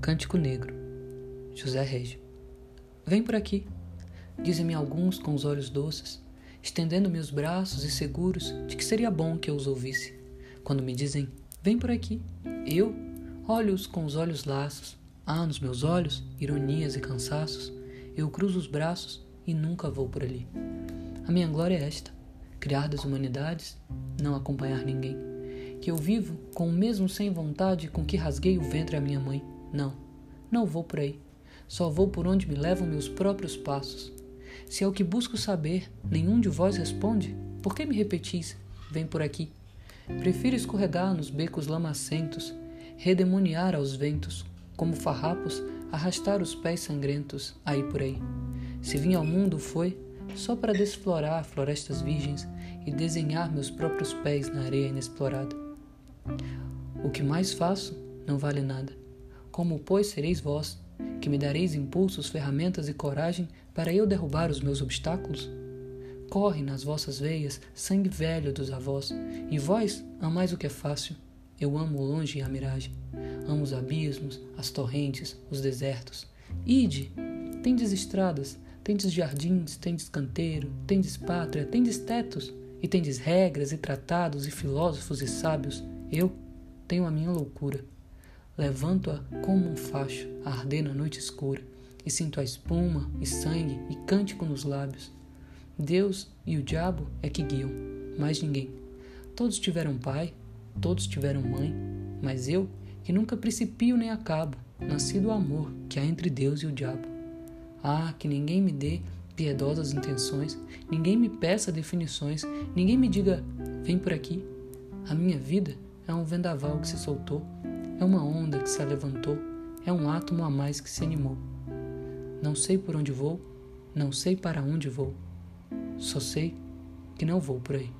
Cântico Negro, José Régio. Vem por aqui, dizem-me alguns com os olhos doces, estendendo-me os braços e seguros de que seria bom que eu os ouvisse. Quando me dizem, vem por aqui, eu olho-os com os olhos laços. Há nos meus olhos ironias e cansaços. Eu cruzo os braços e nunca vou por ali. A minha glória é esta: criar das humanidades, não acompanhar ninguém. Que eu vivo com o mesmo sem vontade com que rasguei o ventre à minha mãe. Não, não vou por aí. Só vou por onde me levam meus próprios passos. Se é o que busco saber, nenhum de vós responde, por que me repetis? Vem por aqui. Prefiro escorregar nos becos lamacentos, redemoniar aos ventos, como farrapos, arrastar os pés sangrentos, aí por aí. Se vim ao mundo foi só para desflorar florestas virgens e desenhar meus próprios pés na areia inexplorada. O que mais faço não vale nada. Como, pois, sereis vós, que me dareis impulsos, ferramentas e coragem para eu derrubar os meus obstáculos? Corre nas vossas veias sangue velho dos avós, e vós amais o que é fácil. Eu amo o longe e a miragem. Amo os abismos, as torrentes, os desertos. Ide, tendes estradas, tendes jardins, tendes canteiro, tendes pátria, tendes tetos, e tendes regras e tratados e filósofos e sábios. Eu tenho a minha loucura. Levanto-a como um facho a arder na noite escura, e sinto a espuma e sangue e cântico nos lábios. Deus e o diabo é que guiam, mais ninguém. Todos tiveram pai, todos tiveram mãe, mas eu, que nunca principio nem acabo, nasci do amor que há entre Deus e o diabo. Ah, que ninguém me dê piedosas intenções, ninguém me peça definições, ninguém me diga, vem por aqui. A minha vida é um vendaval que se soltou é uma onda que se levantou, é um átomo a mais que se animou. Não sei por onde vou, não sei para onde vou, só sei que não vou por aí.